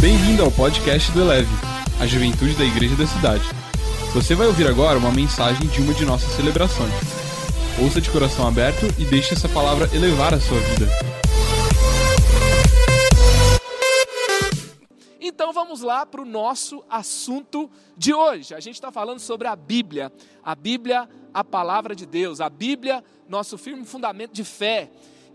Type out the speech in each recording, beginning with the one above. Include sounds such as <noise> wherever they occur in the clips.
Bem-vindo ao podcast do Eleve, a juventude da igreja da cidade. Você vai ouvir agora uma mensagem de uma de nossas celebrações. Ouça de coração aberto e deixe essa palavra elevar a sua vida. Então vamos lá para o nosso assunto de hoje. A gente está falando sobre a Bíblia. A Bíblia, a palavra de Deus. A Bíblia, nosso firme fundamento de fé.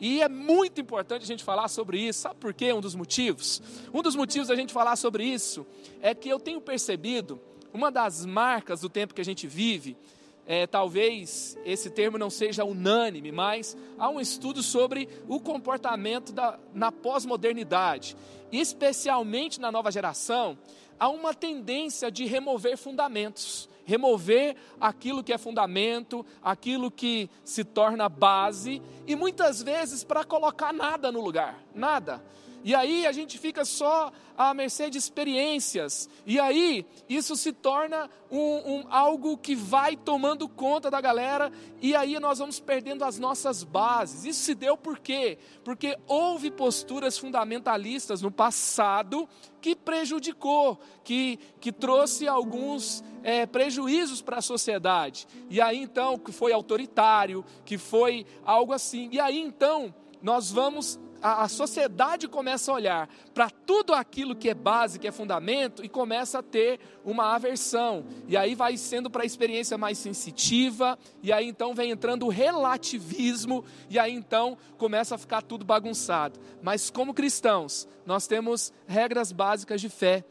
E é muito importante a gente falar sobre isso. Sabe por quê? Um dos motivos? Um dos motivos da gente falar sobre isso é que eu tenho percebido uma das marcas do tempo que a gente vive. É, talvez esse termo não seja unânime, mas há um estudo sobre o comportamento da, na pós-modernidade, especialmente na nova geração, há uma tendência de remover fundamentos remover aquilo que é fundamento, aquilo que se torna base, e muitas vezes para colocar nada no lugar, nada. E aí a gente fica só à mercê de experiências. E aí isso se torna um, um, algo que vai tomando conta da galera. E aí nós vamos perdendo as nossas bases. Isso se deu por quê? Porque houve posturas fundamentalistas no passado que prejudicou, que, que trouxe alguns é, prejuízos para a sociedade. E aí então, que foi autoritário, que foi algo assim. E aí então, nós vamos a, a sociedade começa a olhar para tudo aquilo que é base, que é fundamento, e começa a ter uma aversão. E aí vai sendo para a experiência mais sensitiva, e aí então vem entrando o relativismo, e aí então começa a ficar tudo bagunçado. Mas como cristãos, nós temos regras básicas de fé.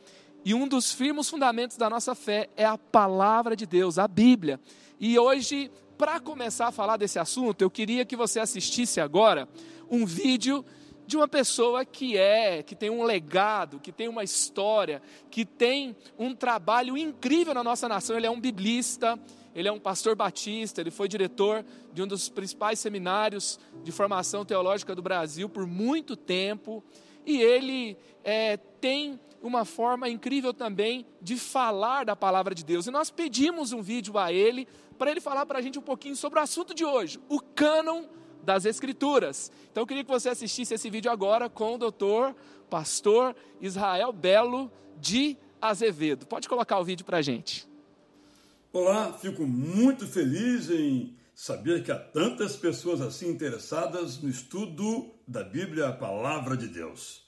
E um dos firmes fundamentos da nossa fé é a palavra de Deus, a Bíblia. E hoje, para começar a falar desse assunto, eu queria que você assistisse agora um vídeo de uma pessoa que é, que tem um legado, que tem uma história, que tem um trabalho incrível na nossa nação. Ele é um biblista, ele é um pastor batista, ele foi diretor de um dos principais seminários de formação teológica do Brasil por muito tempo. E ele é, tem uma forma incrível também de falar da palavra de Deus. E nós pedimos um vídeo a ele para ele falar para a gente um pouquinho sobre o assunto de hoje, o cânon das Escrituras. Então eu queria que você assistisse esse vídeo agora com o doutor, pastor Israel Belo de Azevedo. Pode colocar o vídeo para a gente. Olá, fico muito feliz em saber que há tantas pessoas assim interessadas no estudo da Bíblia, a palavra de Deus.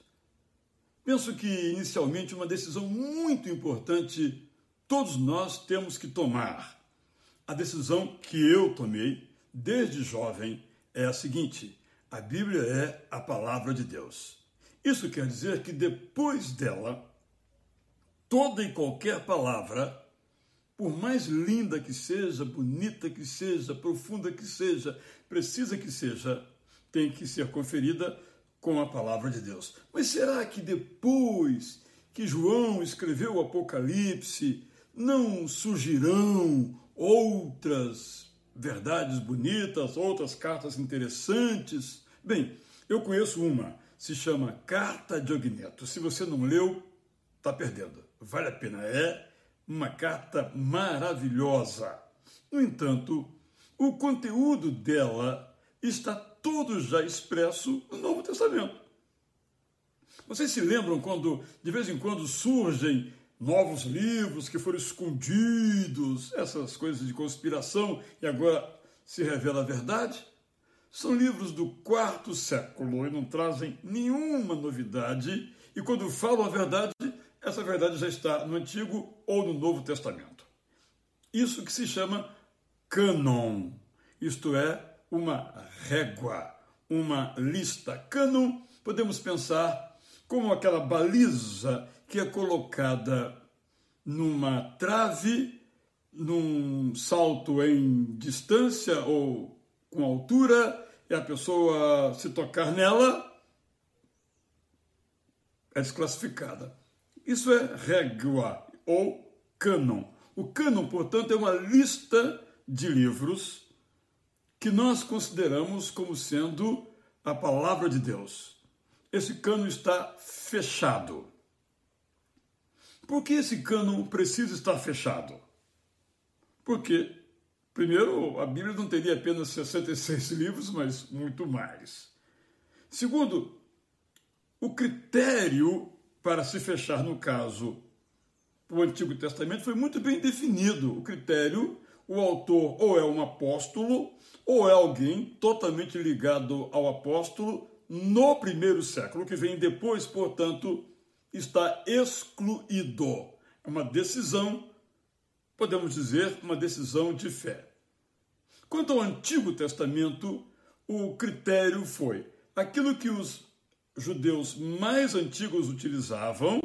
Penso que inicialmente uma decisão muito importante todos nós temos que tomar. A decisão que eu tomei desde jovem é a seguinte: a Bíblia é a palavra de Deus. Isso quer dizer que depois dela, toda e qualquer palavra, por mais linda que seja, bonita que seja, profunda que seja, precisa que seja, tem que ser conferida com a palavra de Deus. Mas será que depois que João escreveu o Apocalipse, não surgirão outras verdades bonitas, outras cartas interessantes. Bem, eu conheço uma, se chama Carta de Ogneto. Se você não leu, está perdendo. Vale a pena, é uma carta maravilhosa. No entanto, o conteúdo dela está todo já expresso no Novo Testamento. Vocês se lembram quando de vez em quando surgem novos livros que foram escondidos, essas coisas de conspiração, e agora se revela a verdade? São livros do quarto século e não trazem nenhuma novidade, e quando falam a verdade, essa verdade já está no Antigo ou no Novo Testamento. Isso que se chama cânon, isto é, uma régua, uma lista. Cânon, podemos pensar como aquela baliza que é colocada numa trave, num salto em distância ou com altura, e a pessoa se tocar nela é desclassificada. Isso é régua ou cânon. O cânon, portanto, é uma lista de livros que nós consideramos como sendo a palavra de Deus. Esse cano está fechado. Por que esse cano precisa estar fechado? Porque, primeiro, a Bíblia não teria apenas 66 livros, mas muito mais. Segundo, o critério para se fechar no caso o Antigo Testamento foi muito bem definido. O critério, o autor ou é um apóstolo ou é alguém totalmente ligado ao apóstolo no primeiro século. Que vem depois, portanto, está excluído. É uma decisão, podemos dizer, uma decisão de fé. Quanto ao Antigo Testamento, o critério foi aquilo que os judeus mais antigos utilizavam,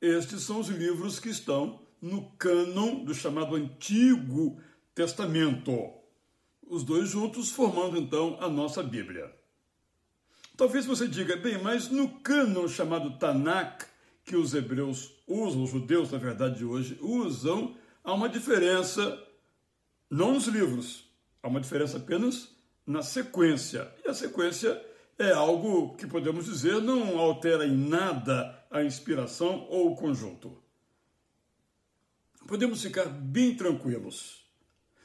estes são os livros que estão no cânon do chamado Antigo Testamento. Os dois juntos formando então a nossa Bíblia. Talvez você diga, bem, mas no cânon chamado Tanakh, que os hebreus usam, os judeus, na verdade, de hoje, usam, há uma diferença, não nos livros, há uma diferença apenas na sequência. E a sequência é algo que podemos dizer não altera em nada a inspiração ou o conjunto. Podemos ficar bem tranquilos.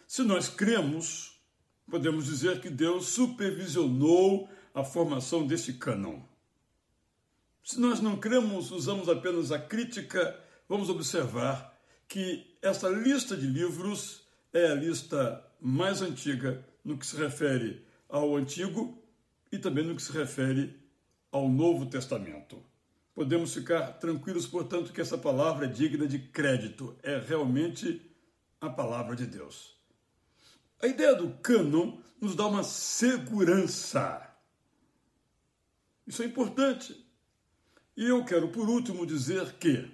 Se nós cremos, podemos dizer que Deus supervisionou a formação desse cânon. Se nós não cremos, usamos apenas a crítica, vamos observar que essa lista de livros é a lista mais antiga no que se refere ao Antigo e também no que se refere ao Novo Testamento. Podemos ficar tranquilos, portanto, que essa palavra é digna de crédito, é realmente a palavra de Deus. A ideia do cânon nos dá uma segurança. Isso é importante. E eu quero, por último, dizer que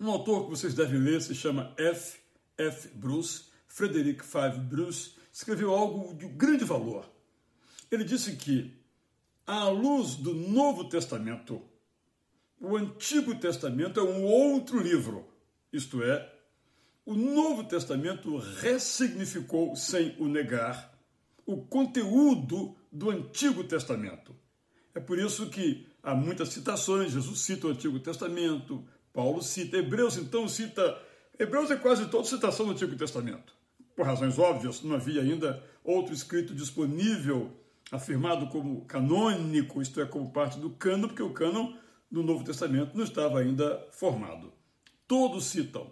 um autor que vocês devem ler se chama F. F. Bruce, Frederick Five Bruce, escreveu algo de grande valor ele disse que, à luz do Novo Testamento, o Antigo Testamento é um outro livro, isto é, o Novo Testamento ressignificou, sem o negar, o conteúdo do Antigo Testamento. É por isso que há muitas citações, Jesus cita o Antigo Testamento, Paulo cita, Hebreus então cita, Hebreus é quase toda citação do Antigo Testamento. Por razões óbvias, não havia ainda outro escrito disponível afirmado como canônico, isto é, como parte do cânon, porque o cânon do Novo Testamento não estava ainda formado. Todos citam.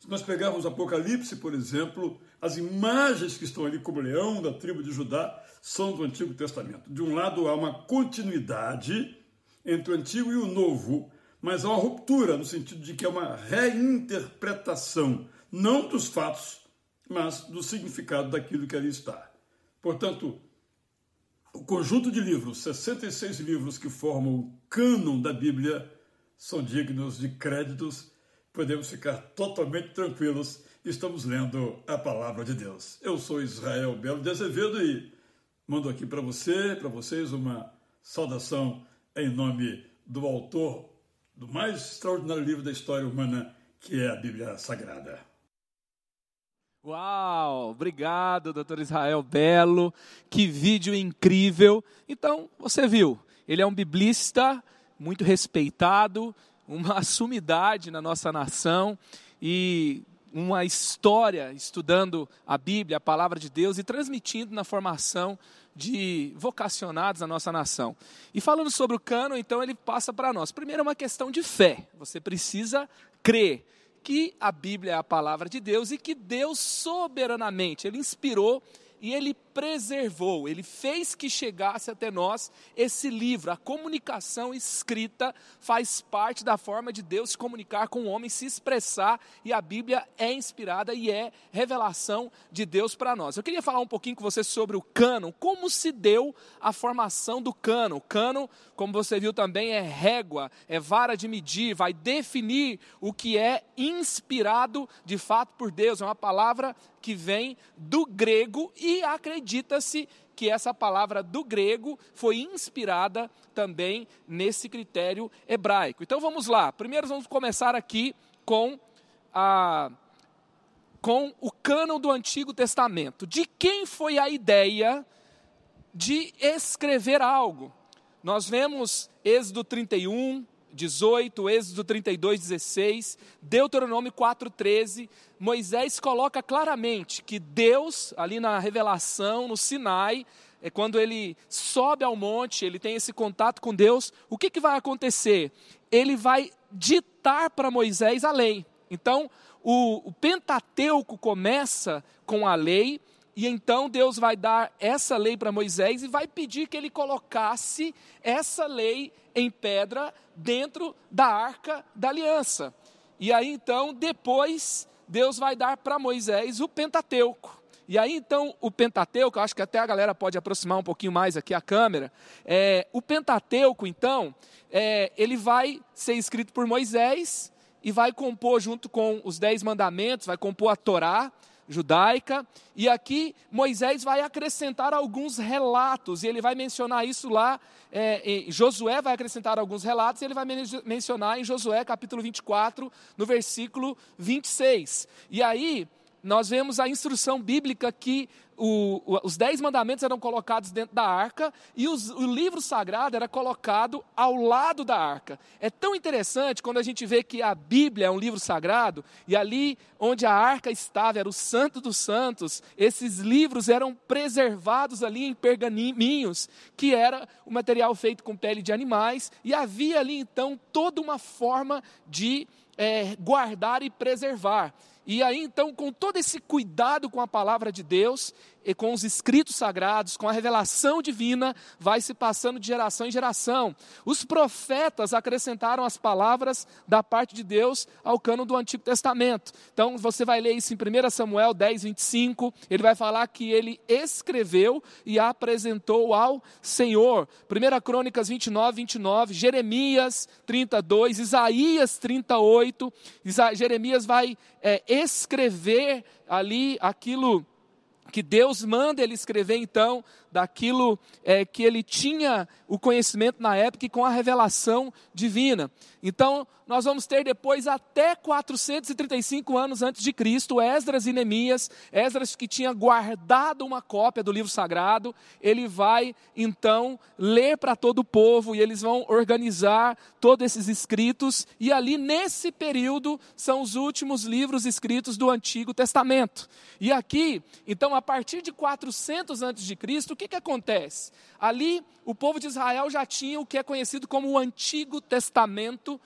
Se nós pegarmos Apocalipse, por exemplo, as imagens que estão ali como leão da tribo de Judá são do Antigo Testamento. De um lado há uma continuidade entre o Antigo e o Novo, mas há uma ruptura no sentido de que é uma reinterpretação, não dos fatos, mas do significado daquilo que ali está. Portanto, o conjunto de livros, 66 livros que formam o cânon da Bíblia, são dignos de créditos. Podemos ficar totalmente tranquilos. Estamos lendo a palavra de Deus. Eu sou Israel Belo de Azevedo e mando aqui para você, para vocês, uma saudação em nome do autor do mais extraordinário livro da história humana, que é a Bíblia Sagrada. Uau, obrigado, doutor Israel Belo, que vídeo incrível. Então, você viu, ele é um biblista muito respeitado, uma <laughs> sumidade na nossa nação e uma história estudando a Bíblia, a palavra de Deus e transmitindo na formação de vocacionados na nossa nação. E falando sobre o cano, então ele passa para nós. Primeiro é uma questão de fé. Você precisa crer que a Bíblia é a palavra de Deus e que Deus soberanamente, ele inspirou e ele preservou, ele fez que chegasse até nós esse livro. A comunicação escrita faz parte da forma de Deus se comunicar com o homem, se expressar, e a Bíblia é inspirada e é revelação de Deus para nós. Eu queria falar um pouquinho com você sobre o cano, como se deu a formação do cano. O cano, como você viu também, é régua, é vara de medir, vai definir o que é inspirado de fato por Deus. É uma palavra que vem do grego e acredita-se que essa palavra do grego foi inspirada também nesse critério hebraico. Então vamos lá. Primeiro vamos começar aqui com a com o cânon do Antigo Testamento. De quem foi a ideia de escrever algo? Nós vemos Êxodo 31, 18, Êxodo 32, 16, Deuteronômio 4, 13, Moisés coloca claramente que Deus, ali na revelação, no Sinai, é quando ele sobe ao monte, ele tem esse contato com Deus, o que, que vai acontecer? Ele vai ditar para Moisés a lei. Então, o, o Pentateuco começa com a lei, e então Deus vai dar essa lei para Moisés e vai pedir que ele colocasse essa lei em pedra dentro da arca da aliança. E aí então, depois, Deus vai dar para Moisés o Pentateuco. E aí então o Pentateuco, acho que até a galera pode aproximar um pouquinho mais aqui a câmera. É, o Pentateuco, então, é, ele vai ser escrito por Moisés e vai compor junto com os Dez Mandamentos, vai compor a Torá judaica. E aqui Moisés vai acrescentar alguns relatos, e ele vai mencionar isso lá. É, Josué vai acrescentar alguns relatos, e ele vai mencionar em Josué capítulo 24, no versículo 26. E aí nós vemos a instrução bíblica que o, os dez mandamentos eram colocados dentro da arca e os, o livro sagrado era colocado ao lado da arca. É tão interessante quando a gente vê que a Bíblia é um livro sagrado e ali onde a arca estava era o Santo dos Santos, esses livros eram preservados ali em pergaminhos, que era o material feito com pele de animais, e havia ali então toda uma forma de é, guardar e preservar. E aí, então, com todo esse cuidado com a palavra de Deus, e com os escritos sagrados, com a revelação divina, vai se passando de geração em geração. Os profetas acrescentaram as palavras da parte de Deus ao cano do Antigo Testamento. Então, você vai ler isso em 1 Samuel 10, 25. Ele vai falar que ele escreveu e apresentou ao Senhor. 1 Crônicas 29, 29. Jeremias 32. Isaías 38. Isa Jeremias vai é, escrever ali aquilo que Deus manda ele escrever então daquilo é, que ele tinha o conhecimento na época e com a revelação divina. Então, nós vamos ter depois até 435 anos antes de Cristo, Esdras e Neemias, Esdras que tinha guardado uma cópia do livro sagrado, ele vai então ler para todo o povo e eles vão organizar todos esses escritos e ali nesse período são os últimos livros escritos do Antigo Testamento. E aqui, então a partir de 400 antes de Cristo, que, que acontece? Ali, o povo de Israel já tinha o que é conhecido como o Antigo Testamento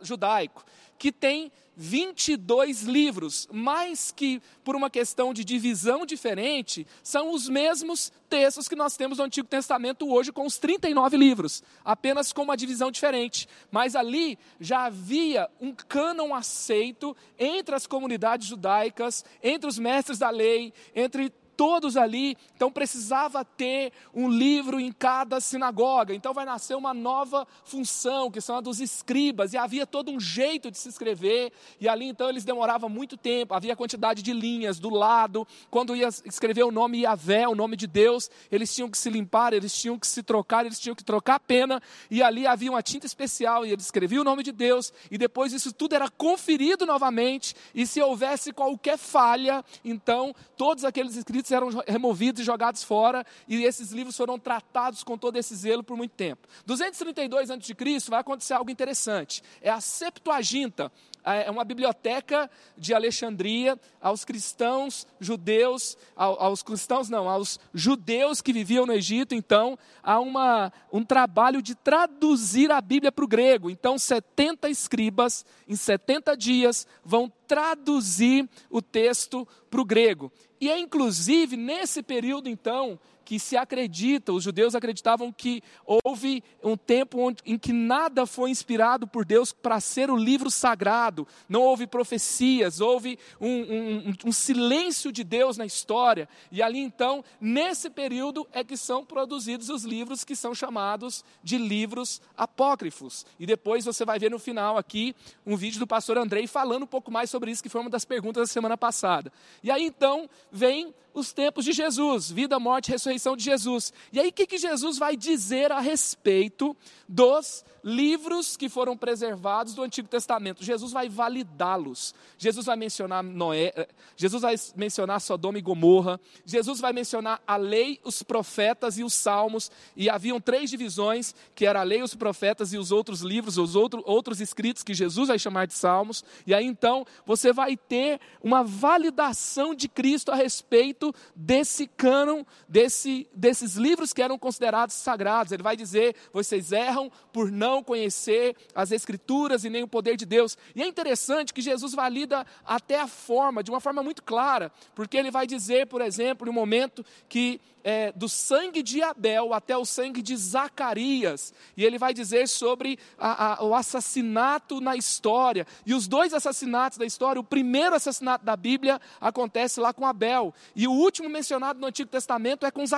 judaico, que tem 22 livros, mas que, por uma questão de divisão diferente, são os mesmos textos que nós temos no Antigo Testamento hoje, com os 39 livros, apenas com uma divisão diferente. Mas ali já havia um cânon aceito entre as comunidades judaicas, entre os mestres da lei, entre todos ali, então precisava ter um livro em cada sinagoga. Então vai nascer uma nova função, que são a dos escribas, e havia todo um jeito de se escrever, e ali então eles demoravam muito tempo, havia quantidade de linhas do lado, quando ia escrever o nome Yahvé, o nome de Deus, eles tinham que se limpar, eles tinham que se trocar, eles tinham que trocar a pena, e ali havia uma tinta especial, e eles escreviam o nome de Deus, e depois isso tudo era conferido novamente, e se houvesse qualquer falha, então todos aqueles escritos escritos eram removidos e jogados fora, e esses livros foram tratados com todo esse zelo por muito tempo. 232 a.C. vai acontecer algo interessante. É a Septuaginta, é uma biblioteca de Alexandria aos cristãos judeus, aos cristãos não, aos judeus que viviam no Egito, então há uma, um trabalho de traduzir a Bíblia para o grego. Então 70 escribas em 70 dias vão traduzir o texto para o grego. E é inclusive nesse período, então, que se acredita, os judeus acreditavam que houve um tempo onde, em que nada foi inspirado por Deus para ser o livro sagrado, não houve profecias, houve um, um, um, silêncio de Deus na história, e ali então, nesse período, é que são produzidos os livros que são chamados de livros apócrifos. E depois você vai ver no final aqui um vídeo do pastor Andrei falando um pouco mais sobre isso, que foi uma das perguntas da semana passada. E aí então vem os tempos de Jesus, vida, morte, ressurreição de Jesus. E aí, o que, que Jesus vai dizer a respeito dos livros que foram preservados do Antigo Testamento. Jesus vai validá-los. Jesus vai mencionar Noé, eh, Jesus vai mencionar Sodoma e Gomorra, Jesus vai mencionar a lei, os profetas e os salmos, e haviam três divisões, que era a lei, os profetas e os outros livros, os outro, outros escritos que Jesus vai chamar de salmos. E aí então você vai ter uma validação de Cristo a respeito desse cânon, desse desse, desses livros que eram considerados sagrados. Ele vai dizer: vocês erram por não conhecer as Escrituras e nem o poder de Deus. E é interessante que Jesus valida até a forma, de uma forma muito clara, porque ele vai dizer, por exemplo, em um momento que é, do sangue de Abel até o sangue de Zacarias, e ele vai dizer sobre a, a, o assassinato na história. E os dois assassinatos da história, o primeiro assassinato da Bíblia acontece lá com Abel, e o último mencionado no Antigo Testamento é com Zacarias,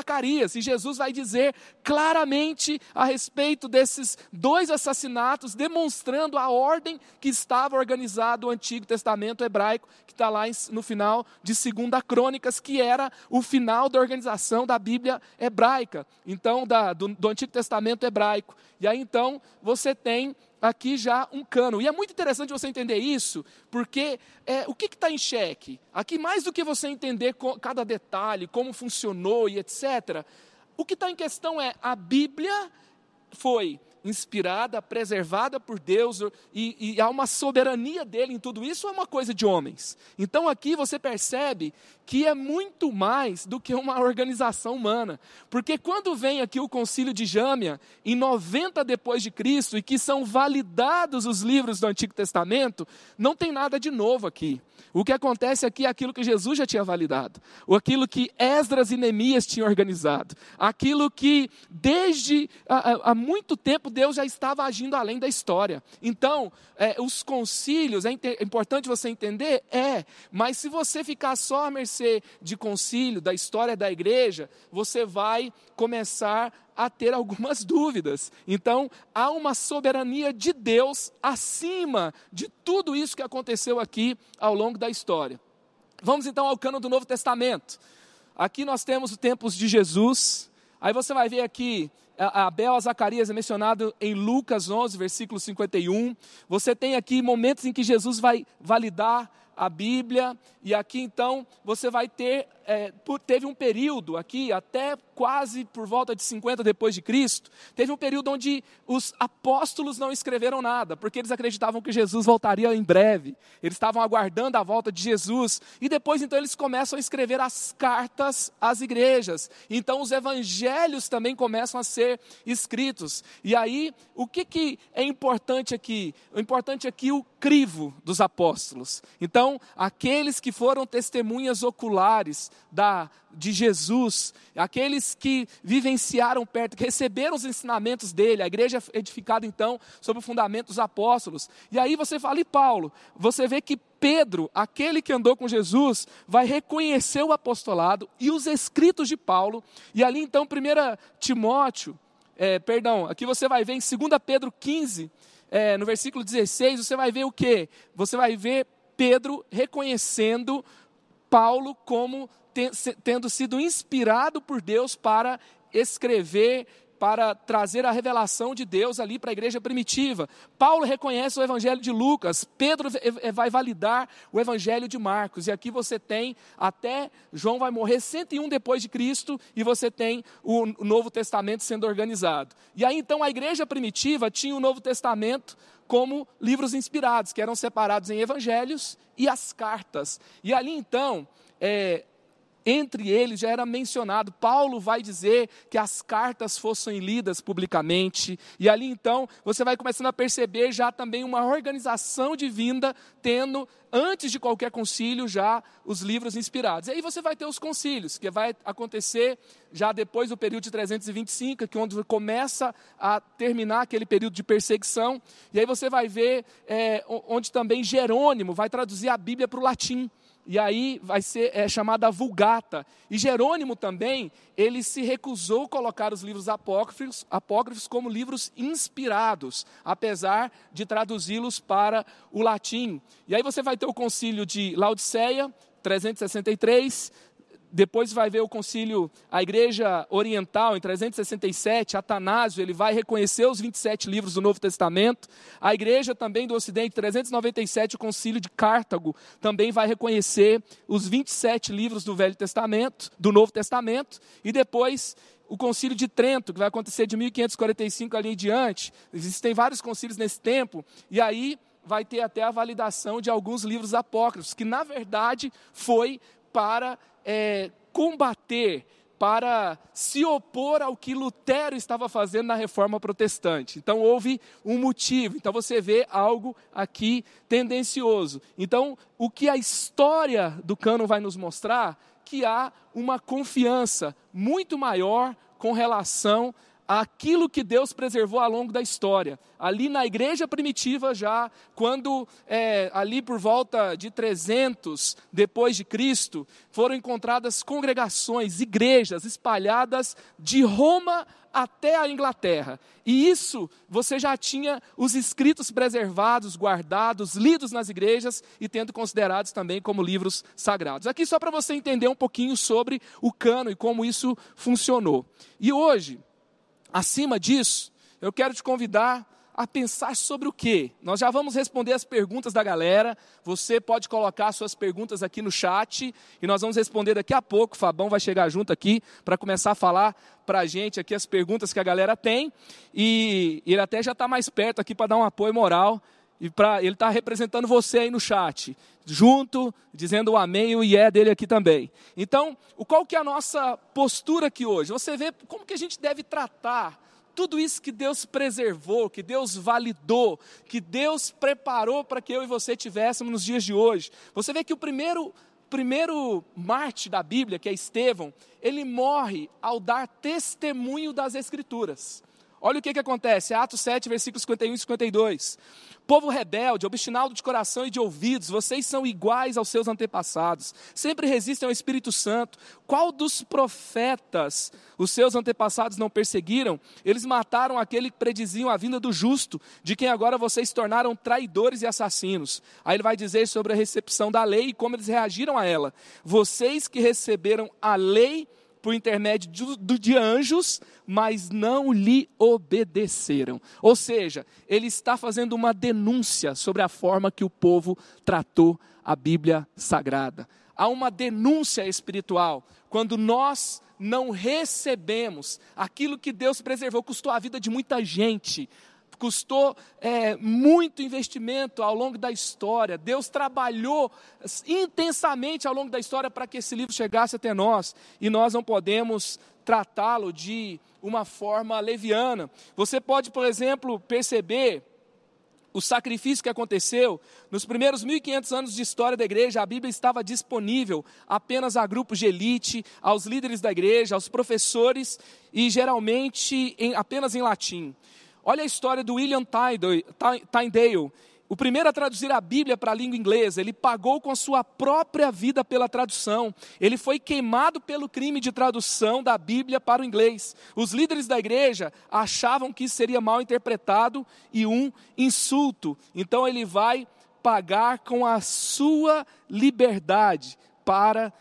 e Jesus vai dizer claramente a respeito desses dois assassinatos, demonstrando a ordem que estava organizado o Antigo Testamento hebraico, que está lá no final de 2 Crônicas, que era o final da organização da Bíblia hebraica, então da, do, do Antigo Testamento hebraico. E aí então você tem aqui já um cano. E é muito interessante você entender isso, porque é, o que está em xeque? Aqui, mais do que você entender cada detalhe, como funcionou e etc., o que está em questão é a Bíblia foi inspirada, preservada por Deus, e, e, há uma soberania dele em tudo isso, é uma coisa de homens. Então aqui você percebe que é muito mais do que uma <laughs> organização humana. Porque quando vem aqui o concílio de Jâmia, em 90 depois de Cristo, e que são validados os livros do Antigo Testamento, não tem nada de novo aqui. O que acontece aqui é aquilo que Jesus já tinha validado, ou aquilo que Esdras e Neemias tinham organizado, aquilo que desde há, há muito tempo Deus já estava agindo além da história. Então, é, os concílios, é, é importante você entender? É, mas se você ficar só à mercê de concílio, da história da igreja, você vai começar a ter algumas <laughs> dúvidas. Então, há uma soberania de Deus acima de tudo isso que aconteceu aqui ao longo da história. Vamos então ao cano do Novo Testamento. Aqui nós temos os tempos de Jesus. Aí você vai ver aqui Abel a Zacarias é mencionado em Lucas 11, versículo 51. Você tem aqui momentos em que Jesus vai validar a Bíblia, e aqui então você vai ter, é, teve um período aqui, até quase por volta de 50 depois de Cristo, teve um período onde os apóstolos não escreveram nada, porque eles acreditavam que Jesus voltaria em breve, eles estavam aguardando a volta de Jesus, e depois então eles começam a escrever as cartas às igrejas, então os evangelhos também começam a ser escritos, e aí o que, que é importante aqui? O importante aqui é o crivo dos apóstolos, então aqueles que foram testemunhas oculares da, de Jesus, aqueles que vivenciaram perto, que receberam os ensinamentos dele, a igreja é edificada então sobre o fundamento dos apóstolos. E aí você fala, e Paulo? Você vê que Pedro, aquele que andou com Jesus, vai reconhecer o apostolado e os escritos de Paulo, e ali então, 1 Timóteo, é, perdão, aqui você vai ver em 2 Pedro 15, é, no versículo 16, você vai ver o que? Você vai ver Pedro reconhecendo Paulo como tendo sido inspirado por Deus para escrever, para trazer a revelação de Deus ali para a igreja primitiva. Paulo reconhece o evangelho de Lucas, Pedro vai validar o evangelho de Marcos. E aqui você tem até João vai morrer 101 depois de Cristo e você tem o Novo Testamento sendo organizado. E aí então a igreja primitiva tinha o Novo Testamento como livros inspirados, que eram separados em evangelhos e as cartas. E ali então, é, entre eles já era mencionado. Paulo vai dizer que as cartas fossem lidas publicamente, e ali então você vai começando a perceber já também uma organização divina tendo antes de qualquer concílio já os livros inspirados. E aí você vai ter os concílios, que vai acontecer já depois do período de 325, que é onde começa a terminar aquele período de perseguição. E aí você vai ver é, onde também Jerônimo vai traduzir a Bíblia para o latim e aí vai ser é, chamada Vulgata. E Jerônimo também, ele se recusou a colocar os livros apócrifos, apócrifos como livros inspirados, apesar de traduzi-los para o latim. E aí você vai ter o concílio de Laodiceia, 363, depois vai ver o concílio, a igreja oriental, em 367, Atanásio, ele vai reconhecer os 27 livros do Novo Testamento. A igreja também do Ocidente, 397, o concílio de Cartago, também vai reconhecer os 27 livros do Velho Testamento, do Novo Testamento. E depois o concílio de Trento, que vai acontecer de 1545 ali em diante. Existem vários concílios nesse tempo. E aí vai ter até a validação de alguns livros apócrifos, que na verdade foi para é, combater para se opor ao que Lutero estava fazendo na reforma protestante. Então houve um motivo. Então você vê algo aqui tendencioso. Então, o que a história do cano vai nos mostrar que há uma confiança muito maior com relação aquilo que Deus preservou ao longo da história. Ali na igreja primitiva já, quando é, ali por volta de 300 depois de Cristo, foram encontradas congregações, igrejas espalhadas de Roma até a Inglaterra. E isso você já tinha os escritos preservados, guardados, lidos nas igrejas e tendo considerados também como livros sagrados. Aqui só para você entender um pouquinho sobre o cano e como isso funcionou. E hoje, Acima disso, eu quero te convidar a pensar sobre o quê? Nós já vamos responder as perguntas da galera. Você pode colocar suas perguntas aqui no chat e nós vamos responder daqui a pouco. O Fabão vai chegar junto aqui para começar a falar para a gente aqui as perguntas que a galera tem. E ele até já está mais perto aqui para dar um apoio moral. E pra, ele está representando você aí no chat, junto, dizendo o amém e o é dele aqui também. Então, qual que é a nossa postura aqui hoje? Você vê como que a gente deve tratar tudo isso que Deus preservou, que Deus validou, que Deus preparou para que eu e você tivéssemos nos dias de hoje. Você vê que o primeiro primeiro Marte da Bíblia, que é Estevão, ele morre ao dar testemunho das Escrituras. Olha o que, que acontece, Atos 7, versículos 51 e 52. Povo rebelde, obstinado de coração e de ouvidos, vocês são iguais aos seus antepassados, sempre resistem ao Espírito Santo. Qual dos profetas os seus antepassados não perseguiram? Eles mataram aquele que prediziam a vinda do justo, de quem agora vocês tornaram traidores e assassinos. Aí ele vai dizer sobre a recepção da lei e como eles reagiram a ela. Vocês que receberam a lei por intermédio de, de anjos, mas não lhe obedeceram. Ou seja, ele está fazendo uma denúncia sobre a forma que o povo tratou a Bíblia Sagrada. Há uma denúncia espiritual quando nós não recebemos aquilo que Deus preservou, custou a vida de muita gente, custou é, muito investimento ao longo da história. Deus trabalhou intensamente ao longo da história para que esse livro chegasse até nós e nós não podemos tratá-lo de uma forma leviana. Você pode, por exemplo, perceber o sacrifício que aconteceu, nos primeiros 1500 anos de história da igreja, a Bíblia estava disponível apenas a grupos de elite, aos líderes da igreja, aos professores e geralmente em, apenas em latim. Olha a história do William Tyndale, o primeiro a traduzir a Bíblia para a língua inglesa. Ele pagou com a sua própria vida pela tradução. Ele foi queimado pelo crime de tradução da Bíblia para o inglês. Os líderes da igreja achavam que isso seria mal interpretado e um insulto. Então ele vai pagar com a sua liberdade para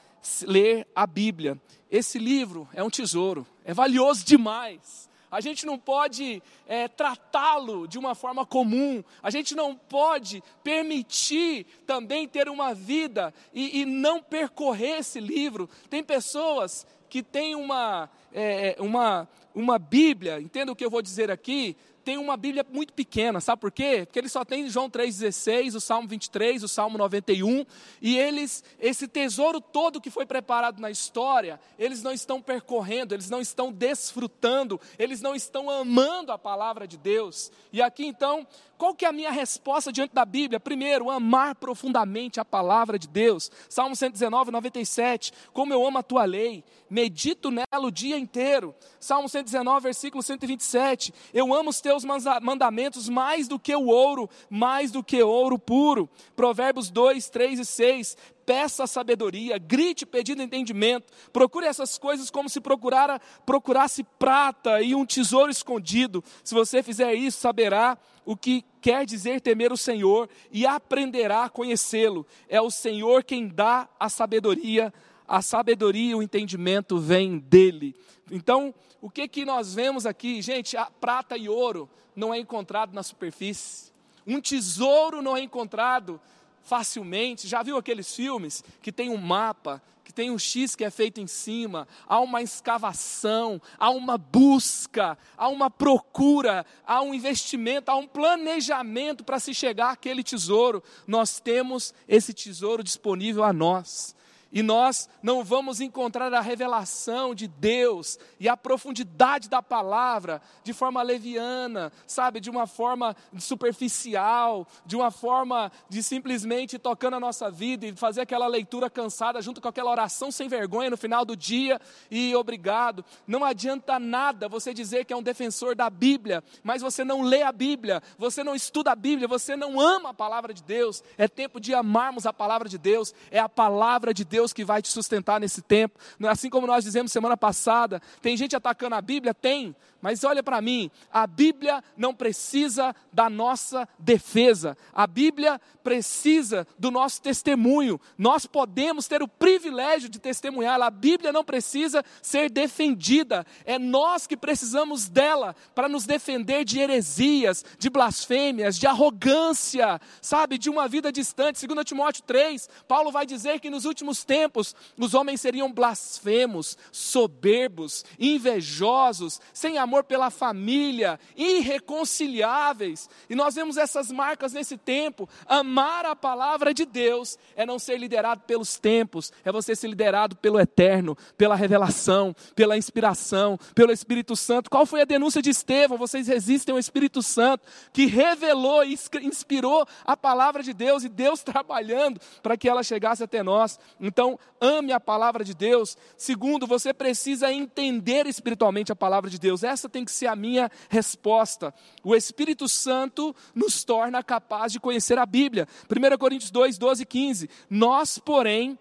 ler a Bíblia. Esse livro é um tesouro, é valioso demais. A gente não pode é, tratá-lo de uma forma comum. A gente não pode permitir também ter uma vida e, e não percorrer esse livro. Tem pessoas que têm uma, é, uma, uma Bíblia, entenda o que eu vou dizer aqui, tem uma Bíblia muito pequena, sabe por quê? Porque ele só tem João 3,16, o Salmo 23, o Salmo 91, e eles, esse tesouro todo que foi preparado na história, eles não estão percorrendo, eles não estão desfrutando, eles não estão amando a palavra de Deus. E aqui então, qual que é a minha resposta diante da Bíblia? Primeiro, amar profundamente a palavra de Deus. Salmo 119, 97. Como eu amo a tua lei, medito nela o dia inteiro. Salmo 119, versículo 127. Eu amo os teus mandamentos mais do que o ouro, mais do que ouro puro. Provérbios 2, 3 e 6 peça sabedoria, grite pedindo entendimento, procure essas coisas como se procurara, procurasse prata e um tesouro escondido. Se você fizer isso, saberá o que quer dizer temer o Senhor e aprenderá a conhecê-lo. É o Senhor quem dá a sabedoria, a sabedoria e o entendimento vem dele. Então, o que que nós vemos aqui, gente? A prata e ouro não é encontrado na superfície. Um tesouro não é encontrado facilmente. Já viu aqueles filmes que tem um mapa, que tem um X que é feito em cima, há uma escavação, há uma busca, há uma procura, há um investimento, há um planejamento para se chegar àquele tesouro. Nós temos esse tesouro disponível a nós. E nós não vamos encontrar a revelação de Deus e a profundidade da palavra de forma leviana, sabe, de uma forma superficial, de uma forma de simplesmente tocando a nossa vida e fazer aquela leitura cansada junto com aquela oração sem vergonha no final do dia e obrigado. Não adianta nada você dizer que é um defensor da Bíblia, mas você não lê a Bíblia, você não estuda a Bíblia, você não ama a palavra de Deus. É tempo de amarmos a palavra de Deus, é a palavra de Deus que vai te sustentar nesse tempo. Assim como nós dizemos semana passada, tem gente atacando a Bíblia? Tem, mas olha para mim, a Bíblia não precisa da nossa defesa, a Bíblia precisa do nosso testemunho. Nós podemos ter o privilégio de testemunhar, a Bíblia não precisa ser defendida, é nós que precisamos dela para nos defender de heresias, de blasfêmias, de arrogância, sabe, de uma vida distante. Segundo Timóteo 3, Paulo vai dizer que nos últimos tempos os homens seriam blasfemos, soberbos, invejosos, sem amor pela família, irreconciliáveis. E nós vemos essas marcas nesse tempo. Amar a palavra de Deus é não ser liderado pelos tempos, é você ser liderado pelo eterno, pela revelação, pela inspiração, pelo Espírito Santo. Qual foi a denúncia de Estevão? Vocês resistem ao Espírito Santo que revelou e inspirou a palavra de Deus e Deus <laughs> trabalhando para que ela chegasse até nós. Então, ame a palavra de Deus. Segundo, você precisa entender espiritualmente a palavra de Deus. Essa tem que ser a minha resposta. O Espírito Santo nos torna capazes de conhecer a Bíblia. 1 Coríntios 2, 12 e 15. Nós, porém,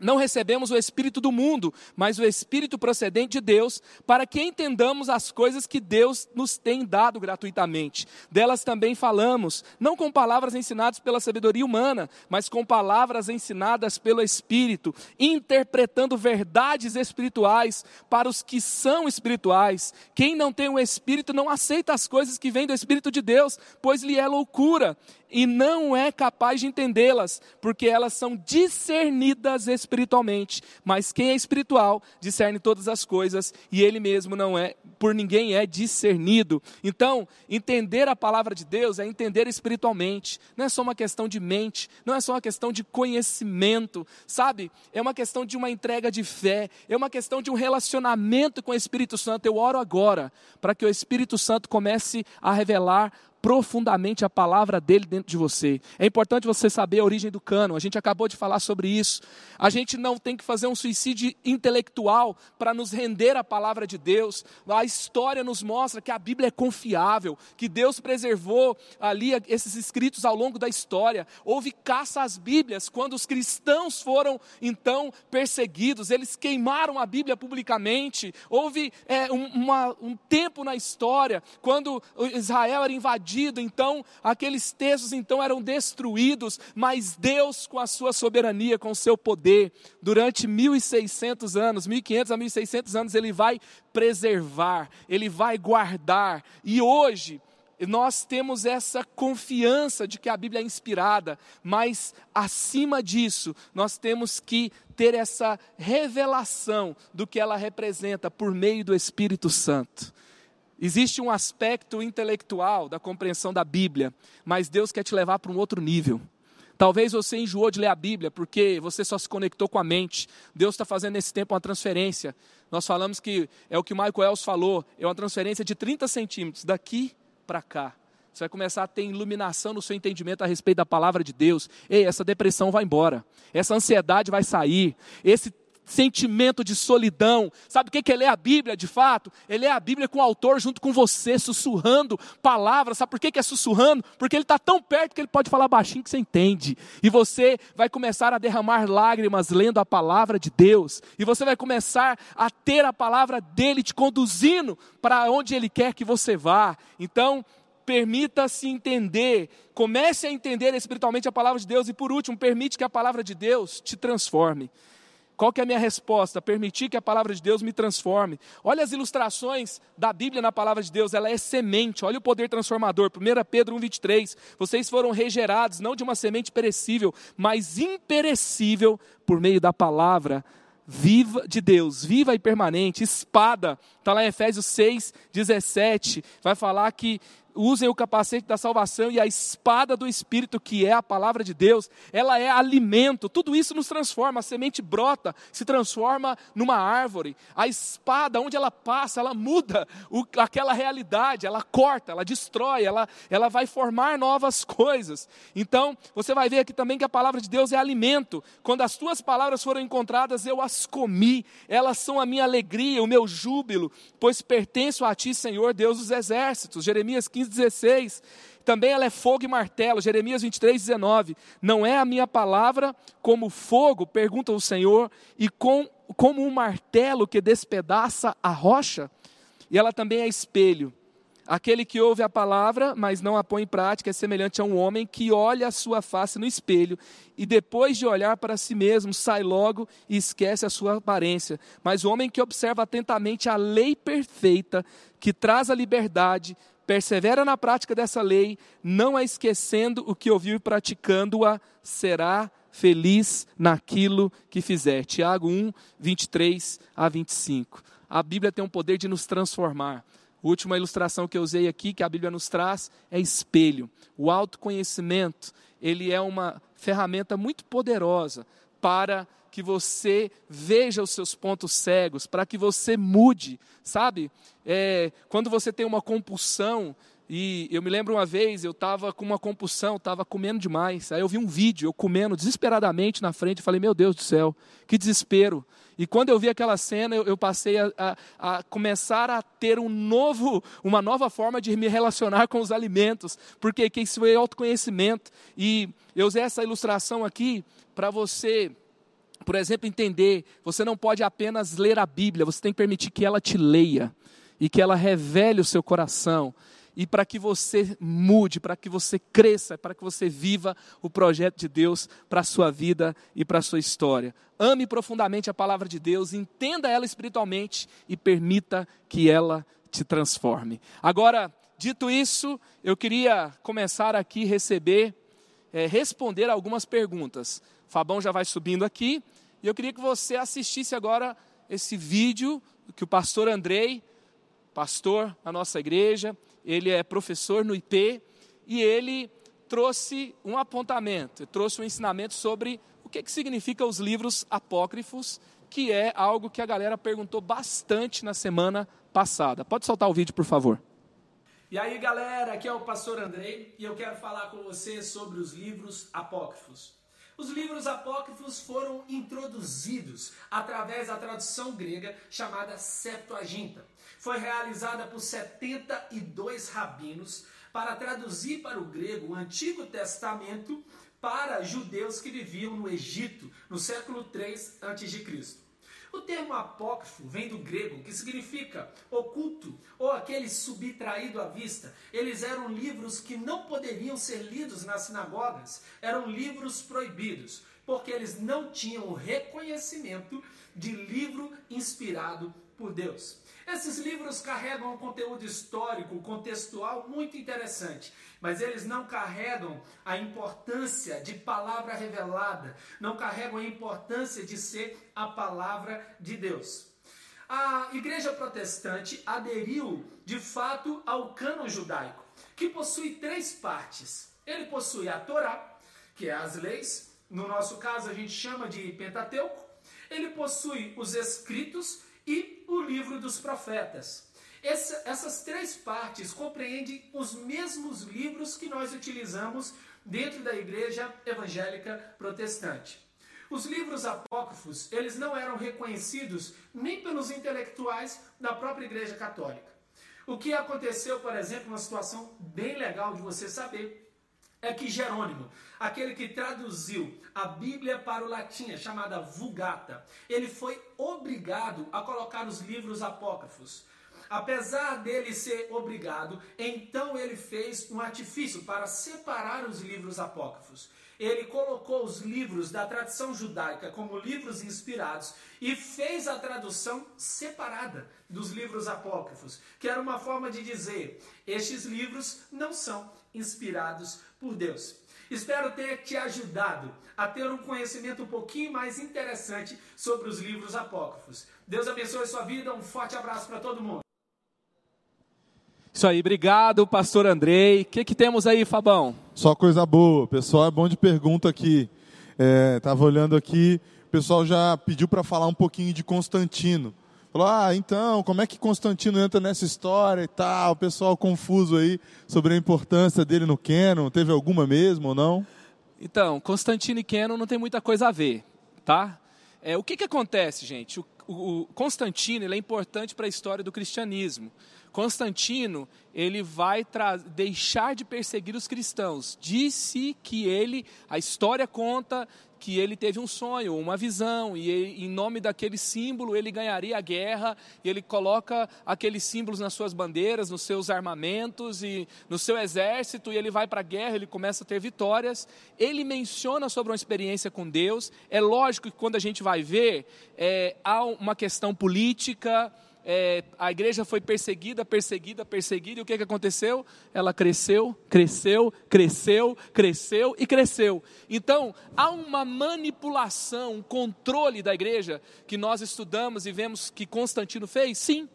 não recebemos o Espírito do mundo, mas o Espírito procedente de Deus, para que entendamos as coisas que Deus nos tem dado gratuitamente. Delas também falamos, não com palavras ensinadas pela sabedoria humana, mas com palavras ensinadas pelo Espírito, interpretando verdades espirituais para os que são espirituais. Quem não tem o Espírito não aceita as coisas que vêm do Espírito de Deus, pois lhe é loucura e não é capaz de entendê-las, porque elas são discernidas espiritualmente. Mas quem é espiritual discerne todas as coisas e ele mesmo não é, por ninguém é discernido. Então, entender a palavra de Deus é entender espiritualmente. Não é só uma questão de mente, não é só uma questão de conhecimento, sabe? É uma questão de uma entrega de fé, é uma questão de um relacionamento com o Espírito Santo. Eu oro agora para que o Espírito Santo comece a revelar profundamente a palavra dele dentro de você. É importante você saber a origem do cano, a gente acabou de falar sobre isso. A gente não tem que fazer um suicídio intelectual para nos render à palavra de Deus. A história nos mostra que a Bíblia é confiável, que Deus preservou ali esses escritos ao longo da história. Houve caça às Bíblias quando os cristãos foram então perseguidos, eles queimaram a Bíblia publicamente. Houve é, um, uma, um tempo na história quando Israel era invadido invadido, então aqueles textos então eram destruídos, mas Deus com a sua soberania, com o seu poder, durante 1600 anos, 1500 a 1600 anos ele vai preservar, ele vai guardar. E hoje nós temos essa confiança de que a Bíblia é inspirada, mas acima disso, nós temos que ter essa revelação do que ela representa por meio do Espírito Santo. Existe um aspecto intelectual da compreensão da Bíblia, mas Deus quer te levar para um outro nível. Talvez você enjoou de ler a Bíblia porque você só se conectou com a mente. Deus está fazendo nesse tempo uma transferência. Nós falamos que é o que o Michael falou, é uma transferência de 30 centímetros daqui para cá. Você vai começar a ter iluminação no seu entendimento a respeito da palavra de Deus. Ei, essa depressão vai embora. Essa ansiedade vai sair. Esse sentimento de solidão. Sabe o que é ler a Bíblia de fato? É ler a Bíblia com o autor junto com você, sussurrando palavras. Sabe por que é sussurrando? Porque ele está tão perto que ele pode falar baixinho que você entende. E você vai começar a derramar lágrimas lendo a palavra de Deus. E você vai começar a ter a palavra dele te conduzindo para onde ele quer que você vá. Então, permita-se entender, comece a entender espiritualmente a palavra de Deus e por último, permite que a palavra de Deus te transforme. Qual que é a minha resposta? Permitir que a palavra de Deus me transforme. Olha as ilustrações da Bíblia na palavra de Deus, ela é semente. Olha o poder transformador. 1 Pedro 1:23. Vocês foram regerados não de uma semente perecível, mas imperecível por meio da palavra viva de Deus, viva e permanente, espada. Está lá em Efésios 6, 17. Vai falar que usem o capacete da salvação e a espada do Espírito, que é a palavra de Deus, ela é alimento, tudo isso nos transforma. A semente brota, se transforma numa árvore. A espada, onde ela passa, ela muda o, aquela realidade, ela corta, ela destrói, ela, ela vai formar novas <laughs> coisas. Então, você vai ver aqui também que a palavra de Deus é alimento. Quando as tuas palavras foram encontradas, eu as comi, elas são a minha alegria, o meu júbilo, pois pertenço a ti, Senhor, Deus dos exércitos. Jeremias 15 15, 16. Também ela é fogo e martelo, Jeremias 23, 19. Não é a minha palavra como fogo, pergunta o Senhor, e com, como um martelo que despedaça a rocha? E ela também é espelho. Aquele que ouve a palavra, mas não a põe em prática, é semelhante a um homem que olha a sua face no espelho e depois de olhar para si mesmo, sai logo e esquece a sua aparência. Mas o homem que observa atentamente a lei perfeita, que traz a liberdade, persevera na prática dessa lei, não a esquecendo o que ouviu e praticando-a, será feliz naquilo que fizer. Tiago 1, 23 a 25. A Bíblia tem um poder de nos transformar. A última ilustração que eu usei aqui, que a Bíblia nos traz, é espelho. O autoconhecimento, ele é uma ferramenta muito poderosa para que você veja os seus pontos cegos, para que você mude, sabe? É, quando você tem uma compulsão, e eu me lembro uma vez, eu estava com uma compulsão, estava comendo demais. Aí eu vi um vídeo, eu comendo desesperadamente na frente, falei, meu Deus do céu, que desespero. E quando eu vi aquela cena, eu, eu passei a, a, a, começar a ter um novo, uma nova forma de me relacionar com os alimentos, porque isso foi autoconhecimento. E eu usei essa ilustração aqui para você por exemplo, entender, você não pode apenas ler a Bíblia, você tem que permitir que ela te leia e que ela revele o seu coração. E para que você mude, para que você cresça, para que você viva o projeto de Deus para a sua vida e para a sua história. Ame profundamente a palavra de Deus, entenda ela espiritualmente e permita que ela te transforme. Agora, dito isso, eu queria começar aqui receber, é, responder algumas perguntas. Fabão já vai subindo aqui. E eu queria que você assistisse agora esse vídeo que o pastor Andrei, pastor na nossa igreja, ele é professor no IP e ele trouxe um apontamento, trouxe um ensinamento sobre o que, que significa os livros apócrifos, que é algo que a galera perguntou bastante na semana passada. Pode soltar o vídeo, por favor. E aí, galera, aqui é o pastor Andrei e eu quero falar com você sobre os livros apócrifos. Os livros apócrifos foram introduzidos através da tradução grega chamada Septuaginta. Foi realizada por 72 rabinos para traduzir para o grego o Antigo Testamento para judeus que viviam no Egito no século 3 a.C. O termo apócrifo vem do grego, que significa oculto ou aquele subtraído à vista. Eles eram livros que não poderiam ser lidos nas sinagogas, eram livros proibidos, porque eles não tinham o reconhecimento de livro inspirado por Deus. Esses livros carregam um conteúdo histórico, contextual muito interessante, mas eles não carregam a importância de palavra revelada, não carregam a importância de ser a palavra de Deus. A igreja protestante aderiu de fato ao cânon judaico, que possui três partes. Ele possui a Torá, que é as leis, no nosso caso a gente chama de Pentateuco. Ele possui os escritos e o livro dos profetas. Essa, essas três partes compreendem os mesmos livros que nós utilizamos dentro da igreja evangélica protestante. Os livros apócrifos, eles não eram reconhecidos nem pelos intelectuais da própria igreja católica. O que aconteceu, por exemplo, uma situação bem legal de você saber, é que Jerônimo, aquele que traduziu a Bíblia para o latim, chamada Vulgata, ele foi obrigado a colocar os livros apócrifos. Apesar dele ser obrigado, então ele fez um artifício para separar os livros apócrifos. Ele colocou os livros da tradição judaica como livros inspirados e fez a tradução separada dos livros apócrifos, que era uma forma de dizer: estes livros não são inspirados por Deus. Espero ter te ajudado a ter um conhecimento um pouquinho mais interessante sobre os livros apócrifos. Deus abençoe sua vida, um forte abraço para todo mundo. Isso aí, obrigado, pastor Andrei. O que, que temos aí, Fabão? Só coisa boa. O pessoal é bom de pergunta aqui. Estava é, olhando aqui, o pessoal já pediu para falar um pouquinho de Constantino. Falou, ah, então, como é que Constantino entra nessa história e tal? O pessoal confuso aí sobre a importância dele no Canon. Teve alguma mesmo ou não? Então, Constantino e Canon não tem muita coisa a ver, tá? É, o que, que acontece, gente? O, o, o Constantino é importante para a história do cristianismo. Constantino, ele vai deixar de perseguir os cristãos. Disse que ele, a história conta que ele teve um sonho, uma visão, e ele, em nome daquele símbolo ele ganharia a guerra, e ele coloca aqueles símbolos nas suas bandeiras, nos seus armamentos e no seu exército, e ele vai para a guerra, ele começa a ter vitórias. Ele menciona sobre uma experiência com Deus. É lógico que quando a gente vai ver, é, há uma questão política, é, a igreja foi perseguida, perseguida, perseguida, e o que, que aconteceu? Ela cresceu, cresceu, cresceu, cresceu e cresceu. Então, há uma manipulação, um controle da igreja que nós estudamos e vemos que Constantino fez? Sim.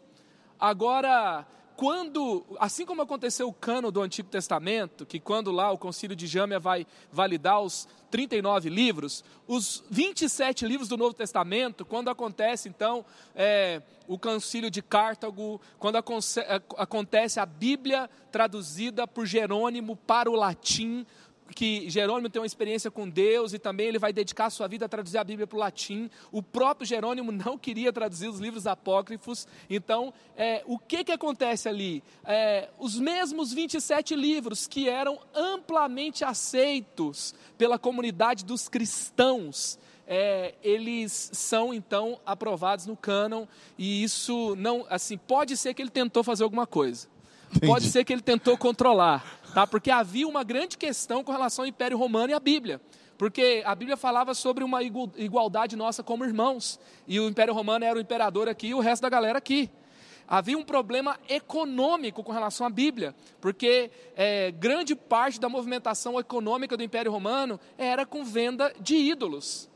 Agora, quando, assim como aconteceu o cano do Antigo Testamento, que quando lá o concílio de Jâmia vai validar os 39 livros, os 27 livros do Novo Testamento, quando acontece então é, o concílio de Cartago, quando acontece a Bíblia traduzida por Jerônimo para o latim, que Jerônimo tem uma experiência com Deus e também ele vai dedicar sua vida a traduzir a Bíblia para o latim. O próprio Jerônimo não queria traduzir os livros apócrifos. Então, é, o que, que acontece ali? É, os mesmos 27 livros que eram amplamente aceitos pela comunidade dos cristãos, é, eles são então aprovados no cânon e isso não, assim, pode ser que ele tentou fazer alguma coisa. Entendi. Pode ser que ele tentou controlar, tá? Porque havia uma grande questão com relação ao Império Romano e à Bíblia. Porque a Bíblia falava sobre uma igualdade nossa como irmãos. E o Império Romano era o imperador aqui e o resto da galera aqui. Havia um problema econômico com relação à Bíblia, porque é, grande parte da movimentação econômica do Império Romano era com venda de ídolos.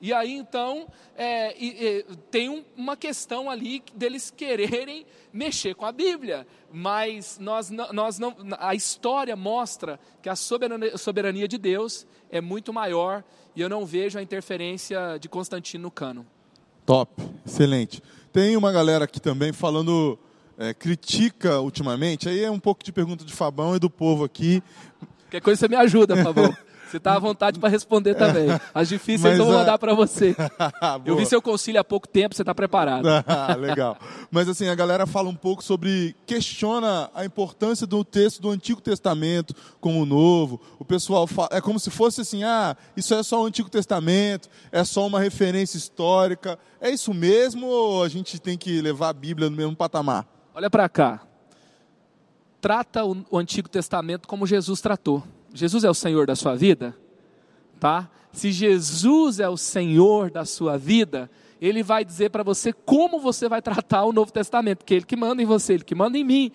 E aí então é, tem um, uma questão ali deles quererem mexer com a Bíblia, mas nós, nós não, a história mostra que a soberania, soberania de Deus é muito maior e eu não vejo a interferência de Constantino no cano. Top, excelente. Tem uma galera aqui também falando, é, critica ultimamente, aí é um pouco de pergunta de Fabão e do povo aqui. Qualquer coisa você me ajuda, Fabão. <laughs> Você está à vontade para responder também. As difíceis Mas, eu vou mandar para você. <laughs> eu vi seu concílio há pouco tempo, você está preparado. Ah, <laughs> legal. Mas assim, a galera fala um pouco sobre, questiona a importância do texto do Antigo Testamento com o Novo. O pessoal fala, é como se fosse assim, ah, isso é só o Antigo Testamento, é só uma referência histórica. É isso mesmo ou a gente tem que levar a Bíblia no mesmo patamar? Olha para cá. Trata o Antigo Testamento como Jesus tratou. Jesus é o Senhor da sua vida, tá? Se Jesus é o Senhor da sua vida, ele vai dizer para você como você vai tratar o Novo Testamento, que é ele que manda em você, ele que manda em mim.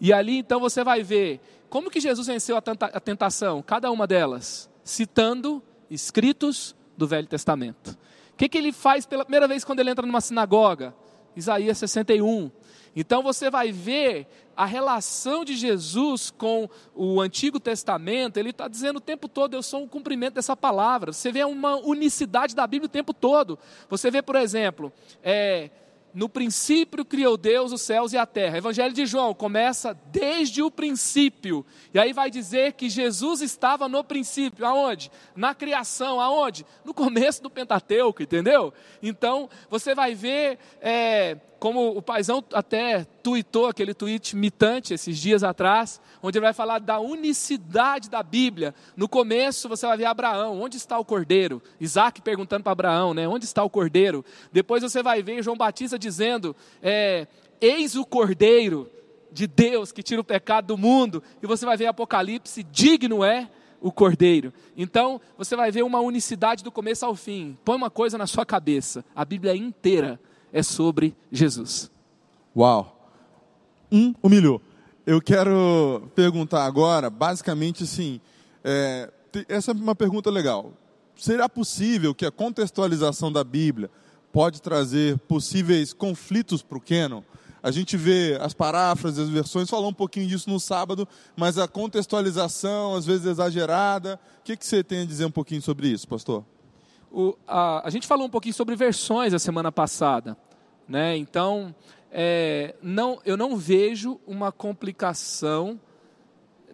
E ali então você vai ver como que Jesus venceu a tentação, cada uma delas, citando escritos do Velho Testamento. O que, que ele faz pela primeira vez quando ele entra numa sinagoga? Isaías 61. Então você vai ver a relação de Jesus com o Antigo Testamento, ele está dizendo o tempo todo, eu sou um cumprimento dessa palavra. Você vê uma unicidade da Bíblia o tempo todo. Você vê, por exemplo, é, no princípio criou Deus os céus e a terra. Evangelho de João começa desde o princípio. E aí vai dizer que Jesus estava no princípio. Aonde? Na criação. Aonde? No começo do Pentateuco, entendeu? Então, você vai ver é, como o paizão até tuitou aquele tweet mitante esses dias atrás, onde ele vai falar da unicidade da Bíblia. No começo você vai ver Abraão, onde está o cordeiro? Isaac perguntando para Abraão, né? Onde está o cordeiro? Depois você vai ver João Batista dizendo: é, Eis o cordeiro de Deus que tira o pecado do mundo. E você vai ver Apocalipse, digno é o cordeiro. Então, você vai ver uma unicidade do começo ao fim. Põe uma coisa na sua cabeça: a Bíblia inteira é sobre Jesus. Uau! Um humilhou. Eu quero perguntar agora, basicamente assim, é, essa é uma pergunta legal. Será possível que a contextualização da Bíblia pode trazer possíveis conflitos para o Canon? a gente vê as paráfrases, as versões, falou um pouquinho disso no sábado, mas a contextualização, às vezes exagerada. O que, que você tem a dizer um pouquinho sobre isso, pastor? O, a, a gente falou um pouquinho sobre versões a semana passada. Né? Então, é, não, eu não vejo uma complicação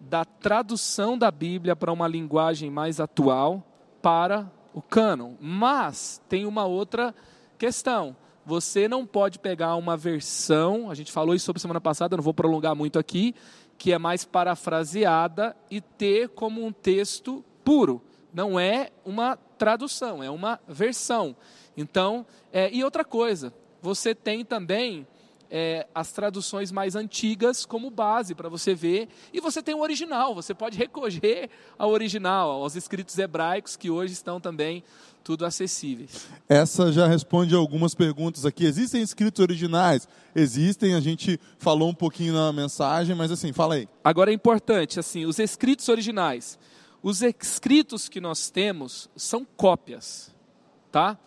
da tradução da Bíblia para uma linguagem mais atual para o cânon. Mas tem uma outra questão. Você não pode pegar uma versão, a gente falou isso sobre semana passada, não vou prolongar muito aqui, que é mais parafraseada e ter como um texto puro. Não é uma tradução, é uma versão. Então, é, e outra coisa, você tem também é, as traduções mais antigas como base para você ver. E você tem o original, você pode recorrer ao original, aos escritos hebraicos que hoje estão também tudo acessíveis. Essa já responde algumas perguntas aqui. Existem escritos originais? Existem, a gente falou um pouquinho na mensagem, mas assim, fala aí. Agora é importante, assim, os escritos originais. Os escritos que nós temos são cópias, tá?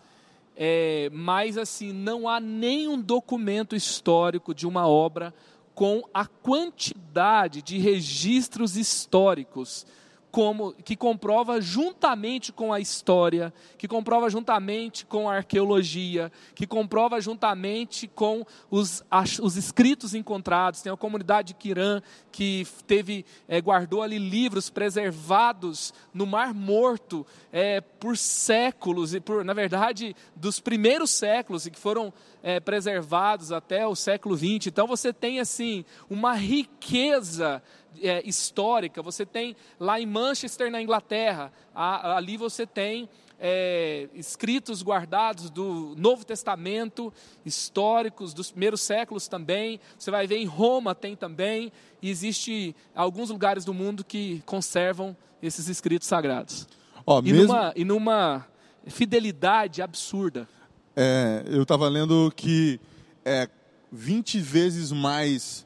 é, mas assim, não há nenhum documento histórico de uma obra com a quantidade de registros históricos como, que comprova juntamente com a história, que comprova juntamente com a arqueologia, que comprova juntamente com os, os escritos encontrados. Tem a comunidade de Quirã que teve, é, guardou ali livros preservados no Mar Morto é, por séculos, e por, na verdade, dos primeiros séculos, e que foram é, preservados até o século XX. Então você tem assim uma riqueza é, histórica. Você tem lá em Manchester, na Inglaterra, a, ali você tem é, escritos guardados do Novo Testamento, históricos dos primeiros séculos também. Você vai ver em Roma tem também. E existe alguns lugares do mundo que conservam esses escritos sagrados. Ó, e, mesmo... numa, e numa fidelidade absurda. É, eu estava lendo que é 20 vezes mais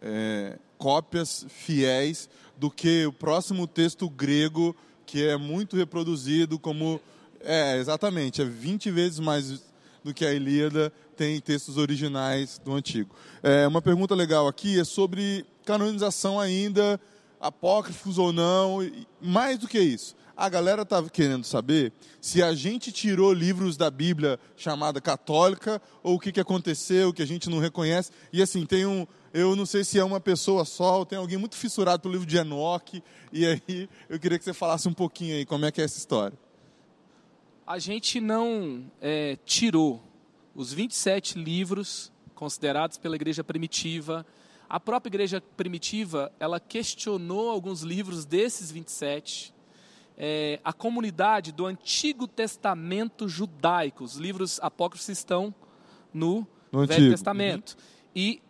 é, cópias fiéis do que o próximo texto grego, que é muito reproduzido como. É, exatamente, é 20 vezes mais do que a Ilíada tem textos originais do Antigo. É, uma pergunta legal aqui é sobre canonização ainda, apócrifos ou não, mais do que isso. A galera estava querendo saber se a gente tirou livros da Bíblia chamada católica ou o que, que aconteceu, que a gente não reconhece. E assim, tem um, eu não sei se é uma pessoa só, ou tem alguém muito fissurado pelo livro de Enoque, e aí eu queria que você falasse um pouquinho aí como é que é essa história. A gente não é, tirou os 27 livros considerados pela igreja primitiva. A própria igreja primitiva, ela questionou alguns livros desses 27. É, a comunidade do Antigo Testamento judaico, os livros apócrifos estão no, no Velho Antigo. Testamento. Uhum. E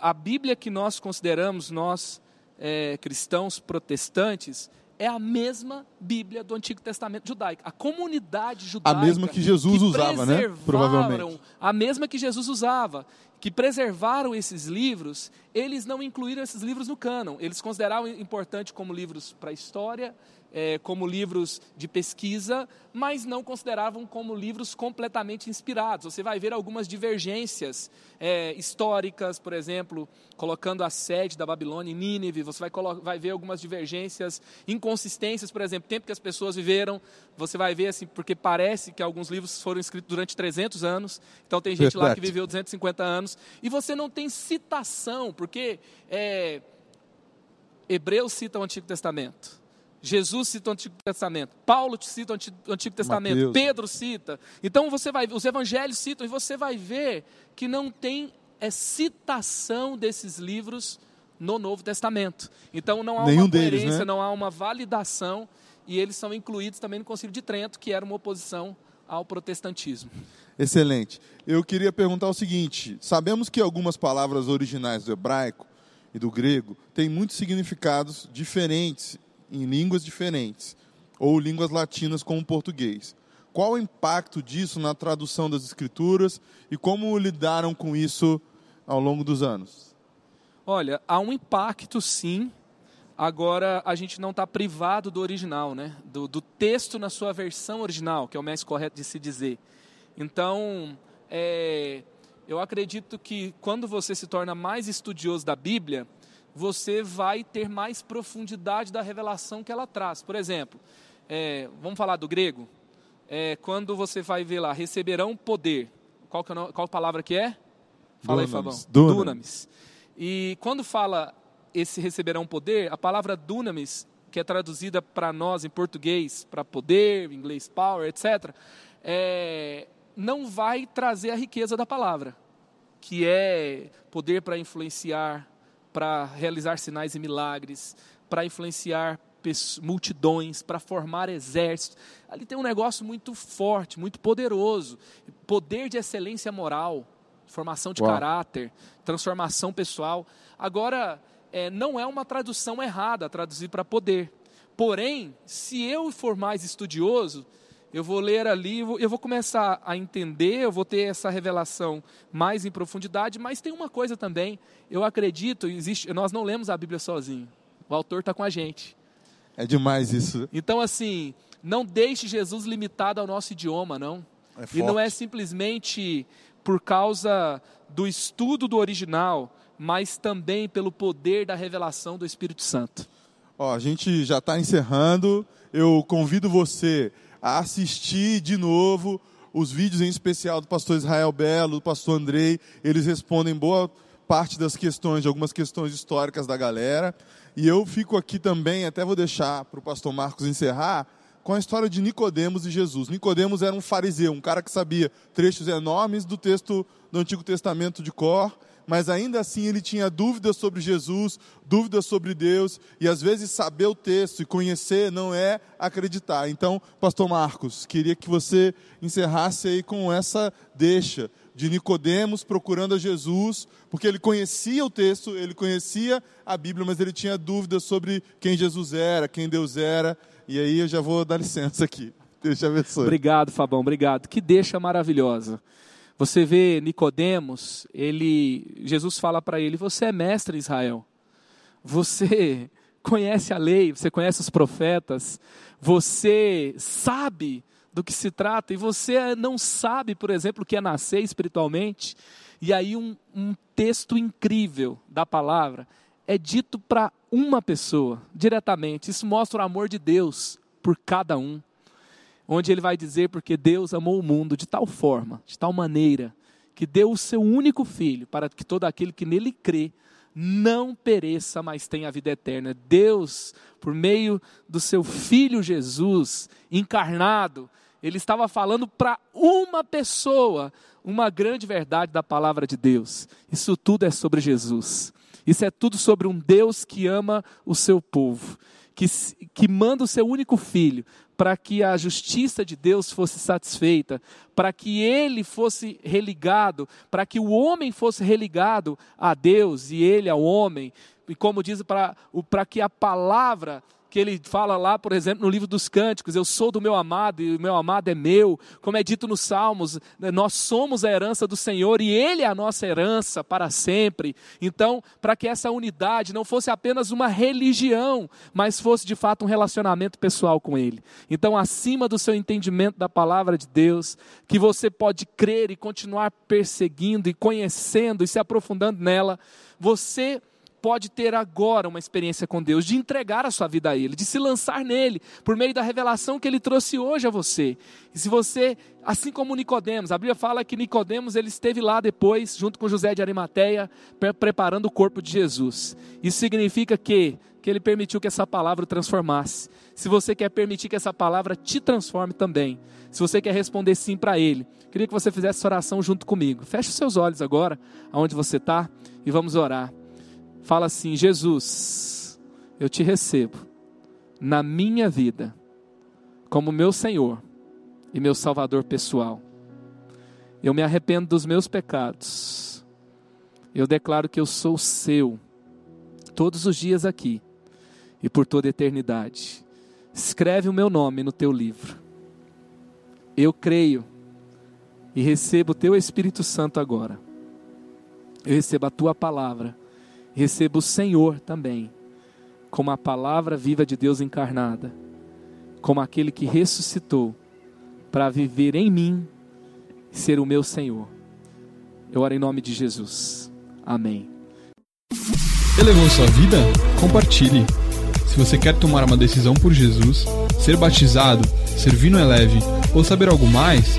a Bíblia que nós consideramos, nós é, cristãos protestantes, é a mesma Bíblia do Antigo Testamento judaico. A comunidade judaica. A mesma que Jesus que usava, né? Provavelmente. A mesma que Jesus usava. Que preservaram esses livros, eles não incluíram esses livros no cânon. Eles consideravam importante como livros para a história, é, como livros de pesquisa, mas não consideravam como livros completamente inspirados. Você vai ver algumas divergências é, históricas, por exemplo, colocando a sede da Babilônia em Nínive, você vai, vai ver algumas divergências, inconsistências, por exemplo, tempo que as pessoas viveram, você vai ver assim, porque parece que alguns livros foram escritos durante 300 anos, então tem gente lá que viveu 250 anos, e você não tem citação, porque é, Hebreus cita o Antigo Testamento, Jesus cita o Antigo Testamento, Paulo cita o Antigo Testamento, Mateus. Pedro cita. Então você vai, os evangelhos citam e você vai ver que não tem é, citação desses livros no Novo Testamento. Então não há Nenhum uma coerência, deles, né? não há uma validação e eles são incluídos também no Concílio de Trento, que era uma oposição ao protestantismo. Excelente. Eu queria perguntar o seguinte: sabemos que algumas palavras originais do hebraico e do grego têm muitos significados diferentes em línguas diferentes, ou línguas latinas como o português. Qual o impacto disso na tradução das escrituras e como lidaram com isso ao longo dos anos? Olha, há um impacto sim. Agora a gente não está privado do original, né? Do, do, texto na sua versão original, que é o mais correto de se dizer. Então, é, Eu acredito que quando você se torna mais estudioso da Bíblia, você vai ter mais profundidade da revelação que ela traz. Por exemplo, é, vamos falar do grego? É, quando você vai ver lá, receberão poder. Qual, que é, qual palavra que é? Fala Dunamis. aí, Fabão. Dunamis. dunamis. E quando fala esse receberão poder, a palavra dunamis, que é traduzida para nós em português, para poder, em inglês power, etc., é, não vai trazer a riqueza da palavra, que é poder para influenciar, para realizar sinais e milagres, para influenciar multidões, para formar exércitos. Ali tem um negócio muito forte, muito poderoso, poder de excelência moral, formação de Uau. caráter, transformação pessoal. Agora, é, não é uma tradução errada traduzir para poder. Porém, se eu for mais estudioso, eu vou ler ali, eu vou- começar a entender, eu vou ter essa revelação mais em profundidade, mas tem uma coisa também, eu acredito, existe, nós não lemos a Bíblia sozinho, o autor está com a gente. É demais isso. Então, assim, não deixe Jesus limitado ao nosso idioma, não. É e não é simplesmente por causa do estudo do original, mas também pelo poder da revelação do Espírito Santo. Ó, a gente já está encerrando. Eu convido você assistir de novo os vídeos em especial do pastor Israel Belo, do pastor Andrei. Eles respondem boa parte das questões, de algumas questões históricas da galera. E eu fico aqui também, até vou deixar para o pastor Marcos encerrar, com a história de Nicodemos e Jesus. Nicodemos era um fariseu, um cara que sabia trechos enormes do texto do Antigo Testamento de cor, mas ainda assim ele tinha dúvidas sobre Jesus, dúvidas sobre Deus, e às vezes saber o texto e conhecer não é acreditar. Então, pastor Marcos, queria que você encerrasse aí com essa deixa de Nicodemos procurando a Jesus, porque ele conhecia o texto, ele conhecia a Bíblia, mas ele tinha dúvidas sobre quem Jesus era, quem Deus era. E aí eu já vou dar licença aqui. Deus te abençoe. Obrigado, Fabão, obrigado. Que deixa maravilhosa. Você vê Nicodemos, ele Jesus fala para ele: "Você é mestre em Israel. Você <laughs> conhece a lei, você conhece os profetas, você sabe do que se trata e você não sabe, por exemplo, o que é nascer espiritualmente". E aí um, um texto incrível da palavra é dito para uma pessoa diretamente. Isso mostra o amor de Deus por cada um onde ele vai dizer porque Deus amou o mundo de tal forma, de tal maneira, que deu o seu único filho para que todo aquele que nele crê não pereça, mas tenha a vida eterna. Deus, por meio do seu filho Jesus encarnado, ele estava falando para uma pessoa uma grande verdade da palavra de Deus. Isso tudo é sobre Jesus. Isso é tudo sobre um Deus que ama o seu povo, que, que manda o seu único filho para que a justiça de Deus fosse satisfeita, para que ele fosse religado, para que o homem fosse religado a Deus e ele ao homem, e como diz, para que a palavra que ele fala lá, por exemplo, no livro dos Cânticos, eu sou do meu amado e o meu amado é meu, como é dito nos Salmos, né, nós somos a herança do Senhor e ele é a nossa herança para sempre. Então, para que essa unidade não fosse apenas uma religião, mas fosse de fato um relacionamento pessoal com ele. Então, acima do seu entendimento da palavra de Deus, que você pode crer e continuar perseguindo e conhecendo e se aprofundando nela, você pode ter agora uma experiência com Deus, de entregar a sua vida a Ele, de se lançar nele, por meio da revelação que Ele trouxe hoje a você. E se você, assim como Nicodemos, a Bíblia fala que Nicodemos ele esteve lá depois, junto com José de Arimateia, pre- preparando o corpo de Jesus. Isso significa que que ele permitiu que essa palavra o transformasse. Se você quer permitir que essa palavra te transforme também, se você quer responder sim para Ele, queria que você fizesse essa oração junto comigo. Feche os seus olhos agora, aonde você está, e vamos orar. Fala assim: Jesus, eu te recebo na minha vida como meu Senhor e meu Salvador pessoal. Eu me arrependo dos meus pecados. Eu declaro que eu sou seu todos os dias aqui e por toda eternidade. Escreve o meu nome no teu livro. Eu creio e recebo o teu Espírito Santo agora. Eu recebo a tua palavra recebo o Senhor também, como a palavra viva de Deus encarnada, como aquele que ressuscitou para viver em mim ser o meu Senhor. Eu oro em nome de Jesus. Amém. Elevou sua vida? Compartilhe. Se você quer tomar uma decisão por Jesus, ser batizado, servir no Eleve ou saber algo mais,